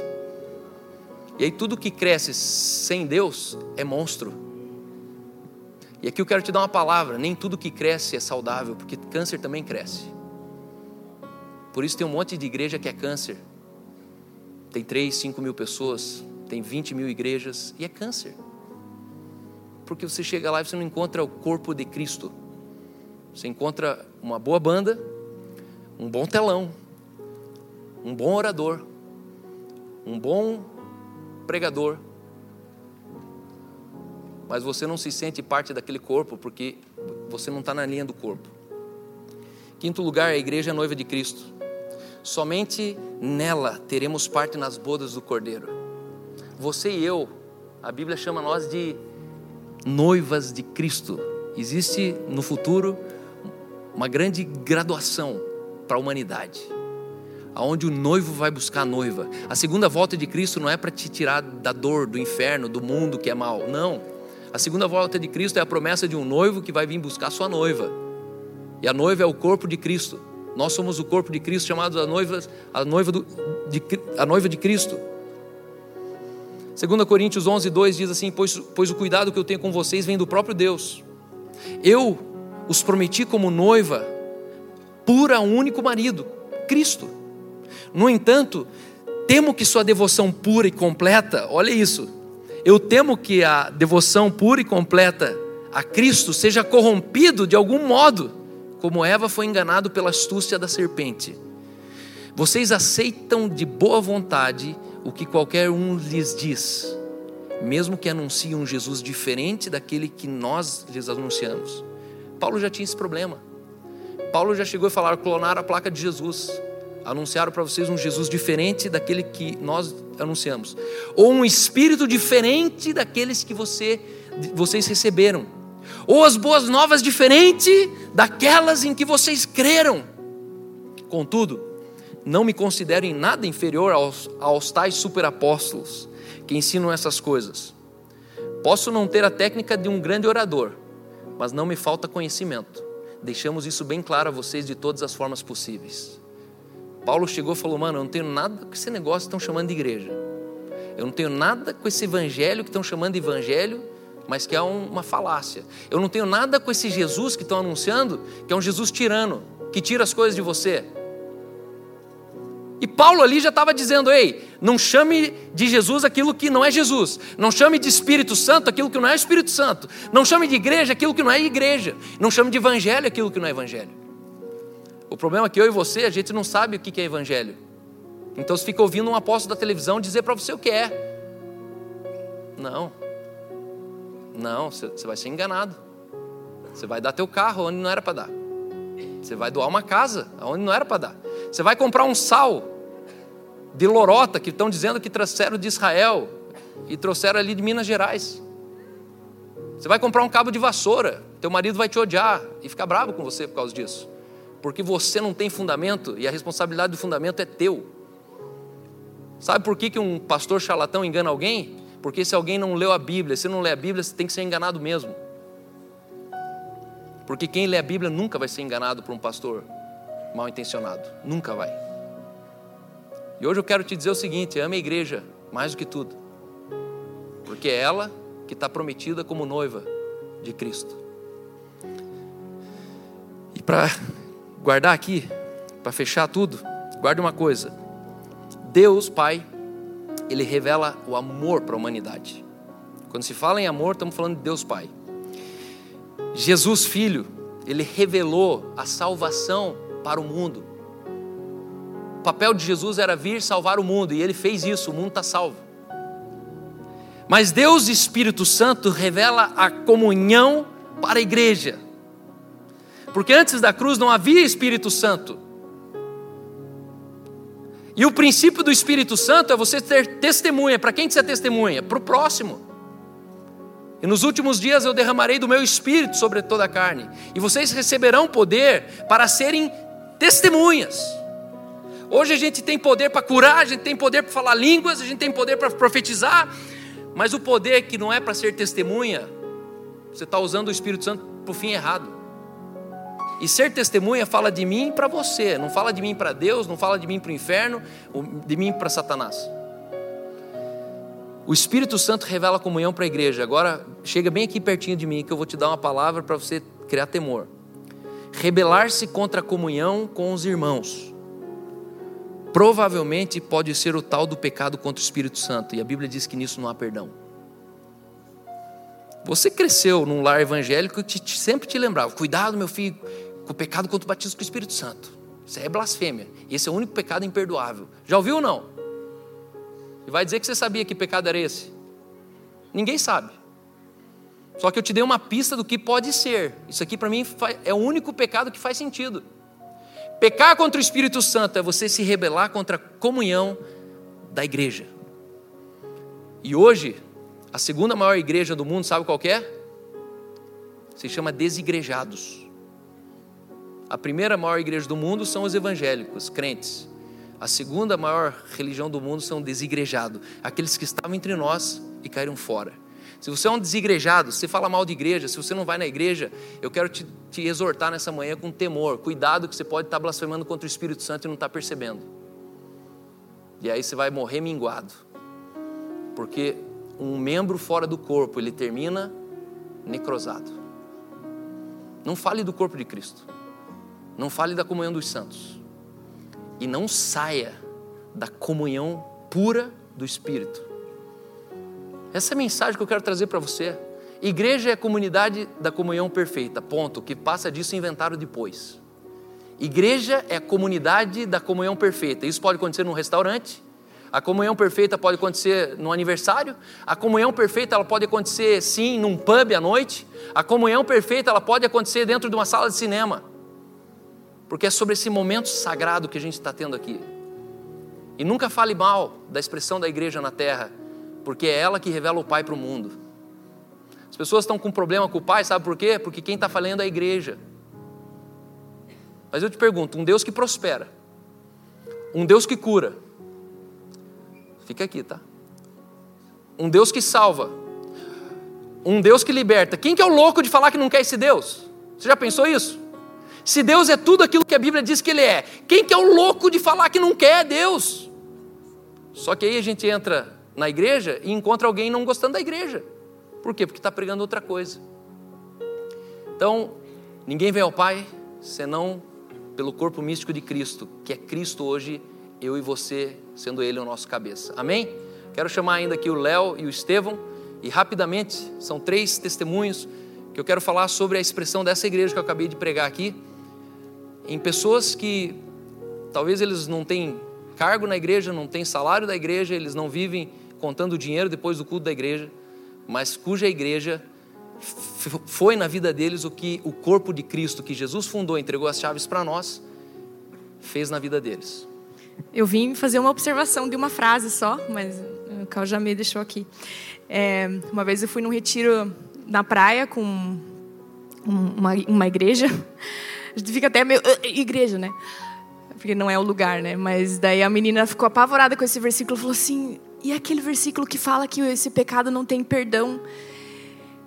[SPEAKER 1] E aí tudo que cresce sem Deus é monstro. E aqui eu quero te dar uma palavra: nem tudo que cresce é saudável, porque câncer também cresce. Por isso tem um monte de igreja que é câncer. Tem 3, 5 mil pessoas, tem 20 mil igrejas e é câncer. Porque você chega lá e você não encontra o corpo de Cristo. Você encontra uma boa banda, um bom telão, um bom orador, um bom pregador, mas você não se sente parte daquele corpo porque você não está na linha do corpo. Quinto lugar, a igreja é noiva de Cristo. Somente nela teremos parte nas bodas do Cordeiro. Você e eu, a Bíblia chama nós de noivas de Cristo. Existe no futuro uma grande graduação para a humanidade aonde o noivo vai buscar a noiva. A segunda volta de Cristo não é para te tirar da dor, do inferno, do mundo que é mal. Não. A segunda volta de Cristo é a promessa de um noivo que vai vir buscar sua noiva. E a noiva é o corpo de Cristo. Nós somos o corpo de Cristo, chamado a noiva, a noiva, do, de, a noiva de Cristo. 2 Coríntios 11, 2 diz assim: pois, pois o cuidado que eu tenho com vocês vem do próprio Deus. Eu os prometi como noiva, pura um único marido, Cristo. No entanto, temo que sua devoção pura e completa, olha isso, eu temo que a devoção pura e completa a Cristo seja corrompido de algum modo, como Eva foi enganado pela astúcia da serpente. Vocês aceitam de boa vontade o que qualquer um lhes diz, mesmo que anunciem um Jesus diferente daquele que nós lhes anunciamos. Paulo já tinha esse problema. Paulo já chegou a falar, clonar a placa de Jesus anunciaram para vocês um Jesus diferente daquele que nós anunciamos, ou um espírito diferente daqueles que você, vocês receberam, ou as boas novas diferente daquelas em que vocês creram. Contudo, não me considero em nada inferior aos, aos tais superapóstolos que ensinam essas coisas. Posso não ter a técnica de um grande orador, mas não me falta conhecimento. Deixamos isso bem claro a vocês de todas as formas possíveis. Paulo chegou e falou: Mano, eu não tenho nada com esse negócio que estão chamando de igreja. Eu não tenho nada com esse evangelho que estão chamando de evangelho, mas que é uma falácia. Eu não tenho nada com esse Jesus que estão anunciando, que é um Jesus tirano, que tira as coisas de você. E Paulo ali já estava dizendo: ei, não chame de Jesus aquilo que não é Jesus, não chame de Espírito Santo aquilo que não é Espírito Santo, não chame de igreja aquilo que não é igreja, não chame de evangelho aquilo que não é evangelho. O problema é que eu e você, a gente não sabe o que é evangelho. Então você fica ouvindo um apóstolo da televisão dizer para você o que é. Não. Não, você vai ser enganado. Você vai dar teu carro onde não era para dar. Você vai doar uma casa onde não era para dar. Você vai comprar um sal de lorota que estão dizendo que trouxeram de Israel e trouxeram ali de Minas Gerais. Você vai comprar um cabo de vassoura, teu marido vai te odiar e ficar bravo com você por causa disso porque você não tem fundamento e a responsabilidade do fundamento é teu. Sabe por que, que um pastor charlatão engana alguém? Porque se alguém não leu a Bíblia, se não lê a Bíblia, você tem que ser enganado mesmo. Porque quem lê a Bíblia nunca vai ser enganado por um pastor mal intencionado. Nunca vai. E hoje eu quero te dizer o seguinte: ame a igreja mais do que tudo. Porque é ela que está prometida como noiva de Cristo. E para guardar aqui, para fechar tudo, guarde uma coisa: Deus, Pai, Ele revela o amor para a humanidade. Quando se fala em amor, estamos falando de Deus Pai. Jesus, Filho, Ele revelou a salvação para o mundo. O papel de Jesus era vir salvar o mundo, e Ele fez isso, o mundo está salvo. Mas Deus Espírito Santo revela a comunhão para a igreja. Porque antes da cruz não havia Espírito Santo. E o princípio do Espírito Santo é você ter testemunha. Para quem que você é testemunha? Para o próximo. E nos últimos dias eu derramarei do meu espírito sobre toda a carne. E vocês receberão poder para serem testemunhas. Hoje a gente tem poder para curar, a gente tem poder para falar línguas, a gente tem poder para profetizar. Mas o poder que não é para ser testemunha, você está usando o Espírito Santo para o fim errado. E ser testemunha fala de mim para você, não fala de mim para Deus, não fala de mim para o inferno, de mim para Satanás. O Espírito Santo revela a comunhão para a igreja. Agora, chega bem aqui pertinho de mim que eu vou te dar uma palavra para você criar temor. Rebelar-se contra a comunhão com os irmãos. Provavelmente pode ser o tal do pecado contra o Espírito Santo, e a Bíblia diz que nisso não há perdão. Você cresceu num lar evangélico que sempre te lembrava: cuidado, meu filho, com o pecado contra o batismo com o Espírito Santo. Isso é blasfêmia. Esse é o único pecado imperdoável. Já ouviu ou não? E vai dizer que você sabia que pecado era esse? Ninguém sabe. Só que eu te dei uma pista do que pode ser. Isso aqui para mim é o único pecado que faz sentido. Pecar contra o Espírito Santo é você se rebelar contra a comunhão da igreja. E hoje, a segunda maior igreja do mundo, sabe qual é? Se chama desigrejados. A primeira maior igreja do mundo são os evangélicos, crentes. A segunda maior religião do mundo são desigrejados, aqueles que estavam entre nós e caíram fora. Se você é um desigrejado, se você fala mal de igreja, se você não vai na igreja, eu quero te, te exortar nessa manhã com temor. Cuidado que você pode estar blasfemando contra o Espírito Santo e não está percebendo. E aí você vai morrer minguado. Porque um membro fora do corpo, ele termina necrosado. Não fale do corpo de Cristo. Não fale da comunhão dos santos. E não saia da comunhão pura do Espírito. Essa é a mensagem que eu quero trazer para você. Igreja é a comunidade da comunhão perfeita, ponto. O que passa disso inventaram depois. Igreja é a comunidade da comunhão perfeita. Isso pode acontecer num restaurante, a comunhão perfeita pode acontecer no aniversário, a comunhão perfeita ela pode acontecer sim num pub à noite, a comunhão perfeita ela pode acontecer dentro de uma sala de cinema porque é sobre esse momento sagrado que a gente está tendo aqui. E nunca fale mal da expressão da igreja na terra, porque é ela que revela o Pai para o mundo. As pessoas estão com problema com o Pai, sabe por quê? Porque quem está falando é a igreja. Mas eu te pergunto: um Deus que prospera, um Deus que cura, fica aqui, tá? Um Deus que salva, um Deus que liberta. Quem que é o louco de falar que não quer esse Deus? Você já pensou isso? Se Deus é tudo aquilo que a Bíblia diz que Ele é, quem que é o louco de falar que não quer Deus? Só que aí a gente entra na igreja e encontra alguém não gostando da igreja. Por quê? Porque está pregando outra coisa. Então, ninguém vem ao Pai senão pelo corpo místico de Cristo, que é Cristo hoje, eu e você, sendo Ele o nosso cabeça. Amém? Quero chamar ainda aqui o Léo e o Estevão, e rapidamente, são três testemunhos que eu quero falar sobre a expressão dessa igreja que eu acabei de pregar aqui em pessoas que talvez eles não têm cargo na igreja, não têm salário da igreja, eles não vivem contando dinheiro depois do culto da igreja, mas cuja igreja foi na vida deles o que o corpo de Cristo que Jesus fundou, entregou as chaves para nós, fez na vida deles.
[SPEAKER 2] Eu vim fazer uma observação de uma frase só, mas o Cal já me deixou aqui. É, uma vez eu fui num retiro na praia com uma, uma igreja a gente fica até meio. Uh, igreja, né? Porque não é o lugar, né? Mas daí a menina ficou apavorada com esse versículo falou assim: e aquele versículo que fala que esse pecado não tem perdão?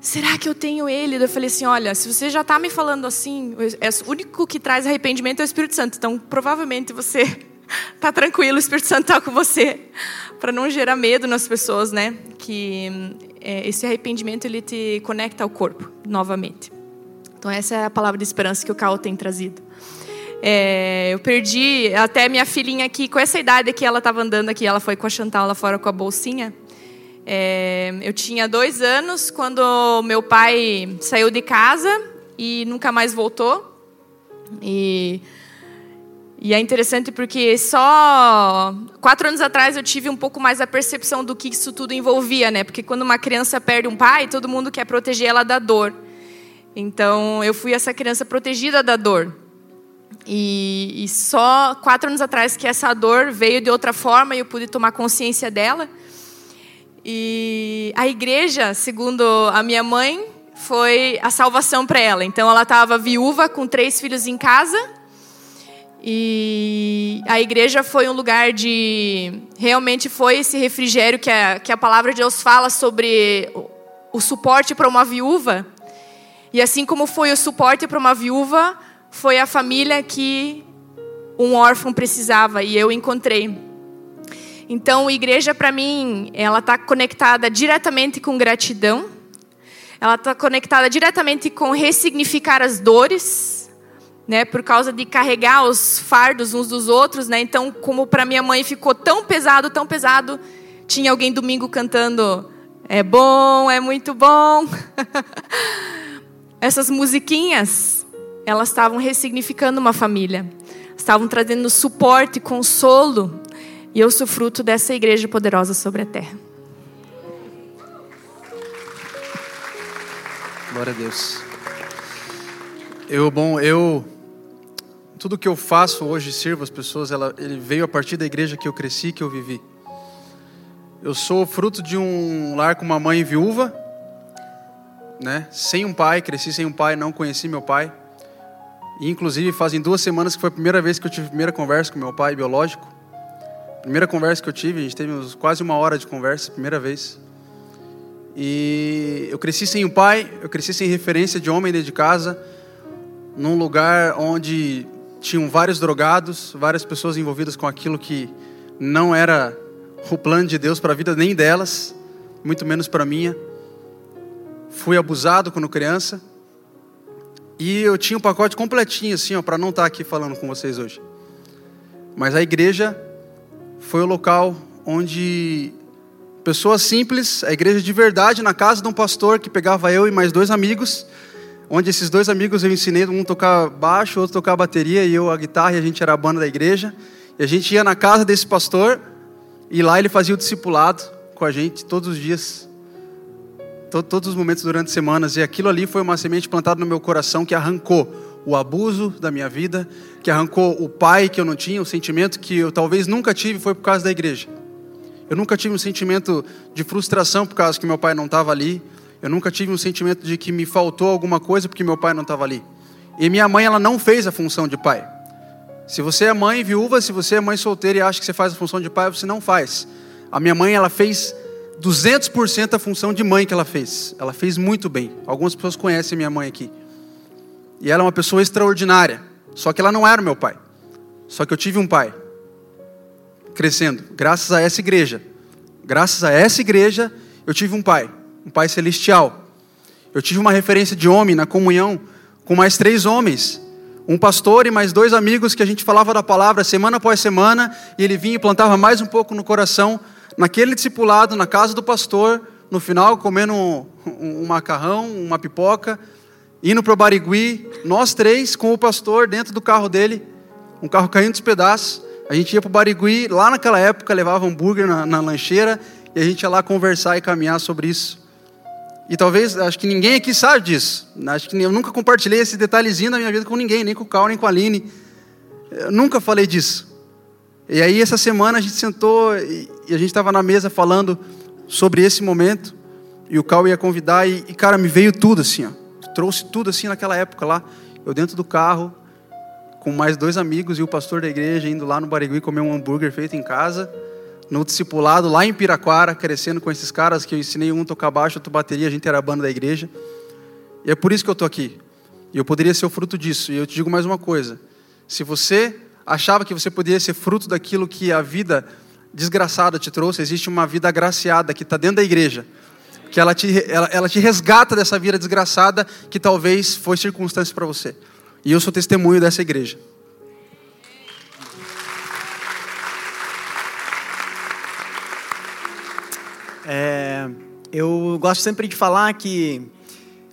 [SPEAKER 2] Será que eu tenho ele? Eu falei assim: olha, se você já está me falando assim, é o único que traz arrependimento é o Espírito Santo. Então, provavelmente você está tranquilo, o Espírito Santo está com você. Para não gerar medo nas pessoas, né? Que é, esse arrependimento ele te conecta ao corpo novamente. Então, essa é a palavra de esperança que o Cal tem trazido. É, eu perdi até minha filhinha aqui, com essa idade que ela estava andando aqui, ela foi com a Chantal lá fora com a bolsinha. É, eu tinha dois anos quando meu pai saiu de casa e nunca mais voltou. E E é interessante porque só quatro anos atrás eu tive um pouco mais a percepção do que isso tudo envolvia, né? Porque quando uma criança perde um pai, todo mundo quer proteger ela da dor. Então eu fui essa criança protegida da dor. E, e só quatro anos atrás que essa dor veio de outra forma e eu pude tomar consciência dela. E a igreja, segundo a minha mãe, foi a salvação para ela. Então ela estava viúva com três filhos em casa e a igreja foi um lugar de. Realmente foi esse refrigério que a, que a palavra de Deus fala sobre o, o suporte para uma viúva. E assim como foi o suporte para uma viúva, foi a família que um órfão precisava e eu encontrei. Então, igreja para mim, ela está conectada diretamente com gratidão. Ela está conectada diretamente com ressignificar as dores né, por causa de carregar os fardos uns dos outros, né? Então, como para minha mãe ficou tão pesado, tão pesado, tinha alguém domingo cantando é bom, é muito bom. Essas musiquinhas, elas estavam ressignificando uma família. Estavam trazendo suporte, consolo. E eu sou fruto dessa igreja poderosa sobre a terra.
[SPEAKER 3] Glória a Deus. Eu, bom, eu tudo que eu faço hoje, sirvo as pessoas, ela, ele veio a partir da igreja que eu cresci, que eu vivi. Eu sou fruto de um lar com uma mãe viúva, né? Sem um pai, cresci sem um pai, não conheci meu pai. E, inclusive, fazem duas semanas que foi a primeira vez que eu tive a primeira conversa com meu pai biológico. Primeira conversa que eu tive, a gente teve quase uma hora de conversa, primeira vez. E eu cresci sem um pai, eu cresci sem referência de homem dentro de casa, num lugar onde tinham vários drogados, várias pessoas envolvidas com aquilo que não era o plano de Deus para a vida nem delas, muito menos para a minha. Fui abusado quando criança. E eu tinha um pacote completinho assim, ó, para não estar tá aqui falando com vocês hoje. Mas a igreja foi o local onde pessoas simples, a igreja de verdade, na casa de um pastor que pegava eu e mais dois amigos, onde esses dois amigos eu ensinei um tocar baixo, outro tocar bateria e eu a guitarra e a gente era a banda da igreja. E a gente ia na casa desse pastor e lá ele fazia o discipulado com a gente todos os dias, todos os momentos durante semanas. E aquilo ali foi uma semente plantada no meu coração que arrancou o abuso da minha vida, que arrancou o pai que eu não tinha, o sentimento que eu talvez nunca tive foi por causa da igreja. Eu nunca tive um sentimento de frustração por causa que meu pai não estava ali. Eu nunca tive um sentimento de que me faltou alguma coisa porque meu pai não estava ali. E minha mãe, ela não fez a função de pai. Se você é mãe viúva, se você é mãe solteira e acha que você faz a função de pai, você não faz. A minha mãe, ela fez 200% a função de mãe que ela fez. Ela fez muito bem. Algumas pessoas conhecem minha mãe aqui. E ela é uma pessoa extraordinária. Só que ela não era meu pai. Só que eu tive um pai. Crescendo. Graças a essa igreja. Graças a essa igreja, eu tive um pai um Pai celestial. Eu tive uma referência de homem na comunhão com mais três homens, um pastor e mais dois amigos que a gente falava da palavra semana após semana, e ele vinha e plantava mais um pouco no coração, naquele discipulado, na casa do pastor, no final comendo um, um, macarrão, uma pipoca, indo para o Barigui, nós três com o pastor dentro do carro dele, um carro caindo dos pedaços. A gente ia para o Barigui, lá naquela época levava hambúrguer na, na lancheira, e a gente ia lá conversar e caminhar sobre isso. E talvez, acho que ninguém aqui sabe disso. Acho que eu nunca compartilhei esse detalhezinho da minha vida com ninguém, nem com o Cal, nem com a Aline. Eu nunca falei disso. E aí, essa semana, a gente sentou e a gente estava na mesa falando sobre esse momento. E o Cal ia convidar, e, e, cara, me veio tudo assim, ó. Trouxe tudo assim naquela época lá. Eu dentro do carro, com mais dois amigos e o pastor da igreja, indo lá no Barigui comer um hambúrguer feito em casa no discipulado lá em Piraquara, crescendo com esses caras que eu ensinei um tocar baixo, outro bateria, a gente era a banda da igreja. E é por isso que eu estou aqui. E eu poderia ser o fruto disso. E eu te digo mais uma coisa: se você achava que você poderia ser fruto daquilo que a vida desgraçada te trouxe, existe uma vida agraciada que está dentro da igreja, que ela te, ela, ela te resgata dessa vida desgraçada que talvez foi circunstância para você. E eu sou testemunho dessa igreja.
[SPEAKER 4] É, eu gosto sempre de falar que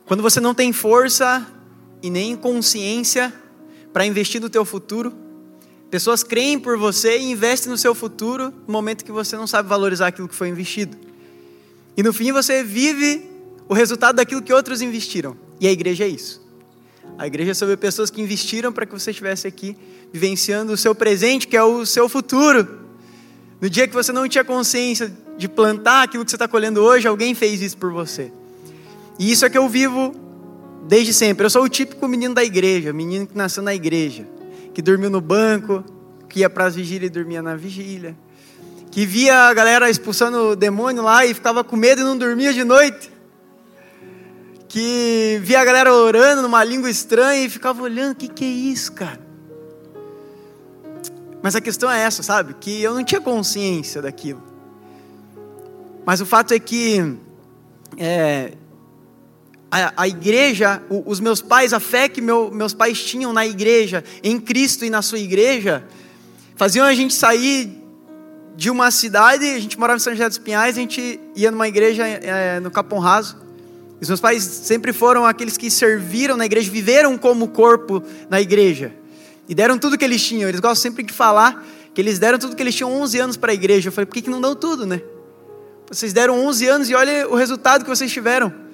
[SPEAKER 4] quando você não tem força e nem consciência para investir no teu futuro, Pessoas creem por você e investem no seu futuro no momento que você não sabe valorizar aquilo que foi investido. E no fim você vive o resultado daquilo que outros investiram. E a igreja é isso. A igreja é sobre pessoas que investiram para que você estivesse aqui, vivenciando o seu presente, que é o seu futuro. No dia que você não tinha consciência de plantar aquilo que você está colhendo hoje, alguém fez isso por você. E isso é que eu vivo desde sempre. Eu sou o típico menino da igreja, menino que nasceu na igreja, que dormiu no banco, que ia para as vigílias e dormia na vigília, que via a galera expulsando o demônio lá e ficava com medo e não dormia de noite, que via a galera orando numa língua estranha e ficava olhando, o que, que é isso, cara? Mas a questão é essa, sabe? Que eu não tinha consciência daquilo. Mas o fato é que é, a, a, igreja, o, os meus pais, a fé que meu, meus pais tinham na igreja, em Cristo e na sua igreja, faziam a gente sair de uma cidade, a gente morava em São José dos Pinhais, a gente ia numa igreja é, no Capão Raso. Os meus pais sempre foram aqueles que serviram na igreja, viveram como corpo na igreja. E deram tudo que eles tinham. Eles gostam sempre de falar que eles deram tudo que eles tinham 11 anos para a igreja. Eu falei, por que, que não dão tudo, né? Vocês deram 11 anos e olha o resultado que vocês tiveram.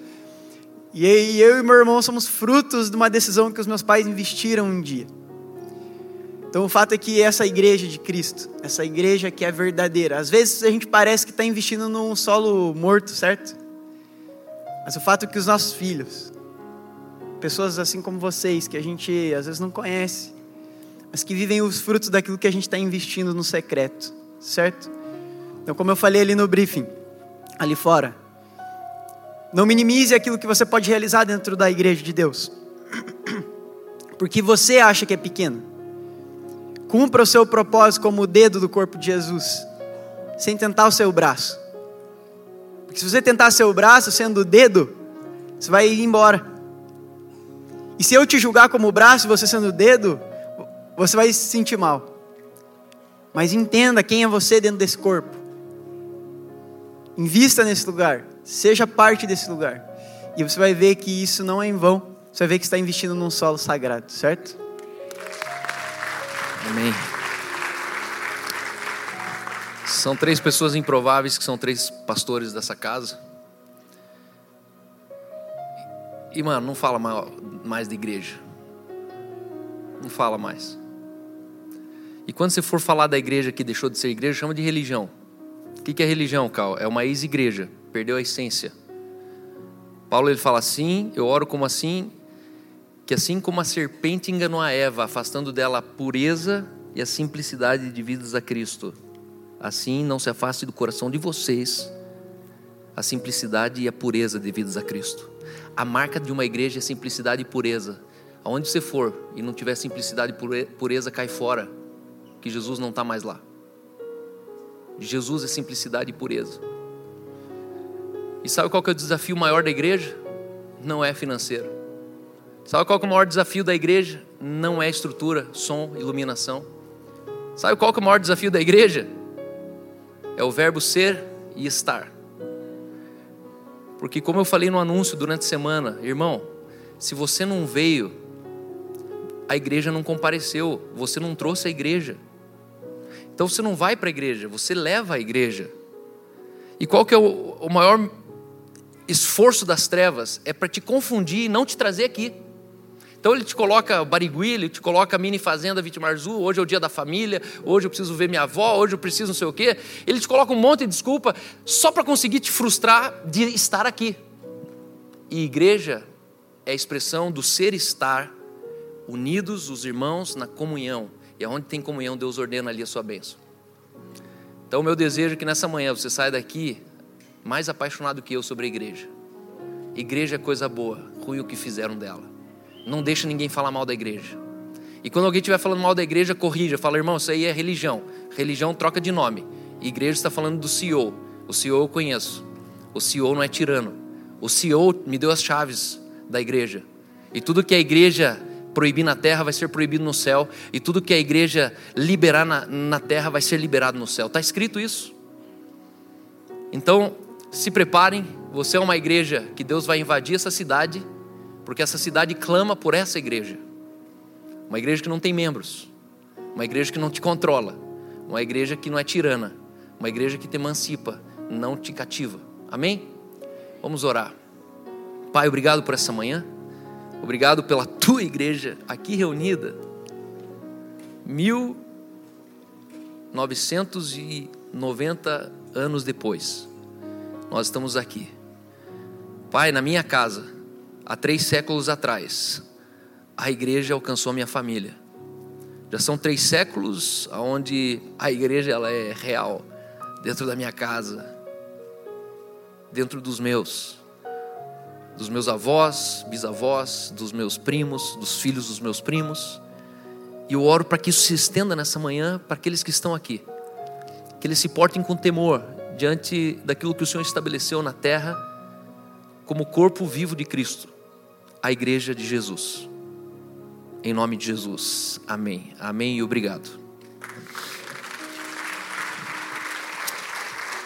[SPEAKER 4] E eu e meu irmão somos frutos de uma decisão que os meus pais investiram um dia. Então o fato é que essa igreja de Cristo, essa igreja que é verdadeira, às vezes a gente parece que está investindo num solo morto, certo? Mas o fato é que os nossos filhos, pessoas assim como vocês, que a gente às vezes não conhece, mas que vivem os frutos daquilo que a gente está investindo no secreto, certo? Então, como eu falei ali no briefing, ali fora. Não minimize aquilo que você pode realizar dentro da igreja de Deus. Porque você acha que é pequeno. Cumpra o seu propósito como o dedo do corpo de Jesus, sem tentar o seu braço. Porque se você tentar seu braço sendo o dedo, você vai ir embora. E se eu te julgar como o braço você sendo o dedo, você vai se sentir mal. Mas entenda quem é você dentro desse corpo. Invista nesse lugar. Seja parte desse lugar. E você vai ver que isso não é em vão. Você vai ver que está investindo num solo sagrado, certo?
[SPEAKER 1] Amém. São três pessoas improváveis que são três pastores dessa casa. E, mano, não fala mais da igreja. Não fala mais. E quando você for falar da igreja que deixou de ser igreja, chama de religião. O que é religião, Cal? É uma ex-igreja, perdeu a essência. Paulo ele fala assim: eu oro como assim, que assim como a serpente enganou a Eva, afastando dela a pureza e a simplicidade de vidas a Cristo, assim não se afaste do coração de vocês a simplicidade e a pureza devidas a Cristo. A marca de uma igreja é simplicidade e pureza. Aonde você for e não tiver simplicidade e pureza, cai fora, que Jesus não está mais lá. Jesus é simplicidade e pureza. E sabe qual que é o desafio maior da igreja? Não é financeiro. Sabe qual que é o maior desafio da igreja? Não é estrutura, som, iluminação. Sabe qual que é o maior desafio da igreja? É o verbo ser e estar. Porque como eu falei no anúncio durante a semana, irmão, se você não veio, a igreja não compareceu, você não trouxe a igreja. Então você não vai para a igreja, você leva a igreja. E qual que é o, o maior esforço das trevas? É para te confundir e não te trazer aqui. Então ele te coloca Barigui, ele te coloca mini fazenda Vitimarzu, hoje é o dia da família, hoje eu preciso ver minha avó, hoje eu preciso não sei o quê. Ele te coloca um monte de desculpa só para conseguir te frustrar de estar aqui. E igreja é a expressão do ser estar unidos os irmãos na comunhão e aonde tem comunhão, Deus ordena ali a sua bênção. Então, meu desejo é que nessa manhã você saia daqui mais apaixonado que eu sobre a igreja. Igreja é coisa boa, ruim o que fizeram dela. Não deixa ninguém falar mal da igreja. E quando alguém estiver falando mal da igreja, corrija. Fala, irmão, isso aí é religião. Religião troca de nome. Igreja está falando do CEO. O CEO eu conheço. O CEO não é tirano. O CEO me deu as chaves da igreja. E tudo que a igreja proibir na terra vai ser proibido no céu, e tudo que a igreja liberar na, na terra vai ser liberado no céu. Está escrito isso. Então, se preparem, você é uma igreja que Deus vai invadir essa cidade, porque essa cidade clama por essa igreja. Uma igreja que não tem membros, uma igreja que não te controla, uma igreja que não é tirana, uma igreja que te emancipa, não te cativa. Amém? Vamos orar. Pai, obrigado por essa manhã. Obrigado pela tua igreja aqui reunida. 1990 anos depois, nós estamos aqui. Pai, na minha casa, há três séculos atrás, a igreja alcançou a minha família. Já são três séculos onde a igreja ela é real, dentro da minha casa, dentro dos meus, dos meus avós, bisavós, dos meus primos, dos filhos dos meus primos. E eu oro para que isso se estenda nessa manhã para aqueles que estão aqui, que eles se portem com temor diante daquilo que o Senhor estabeleceu na terra como corpo vivo de Cristo, a igreja de Jesus. Em nome de Jesus. Amém. Amém e obrigado.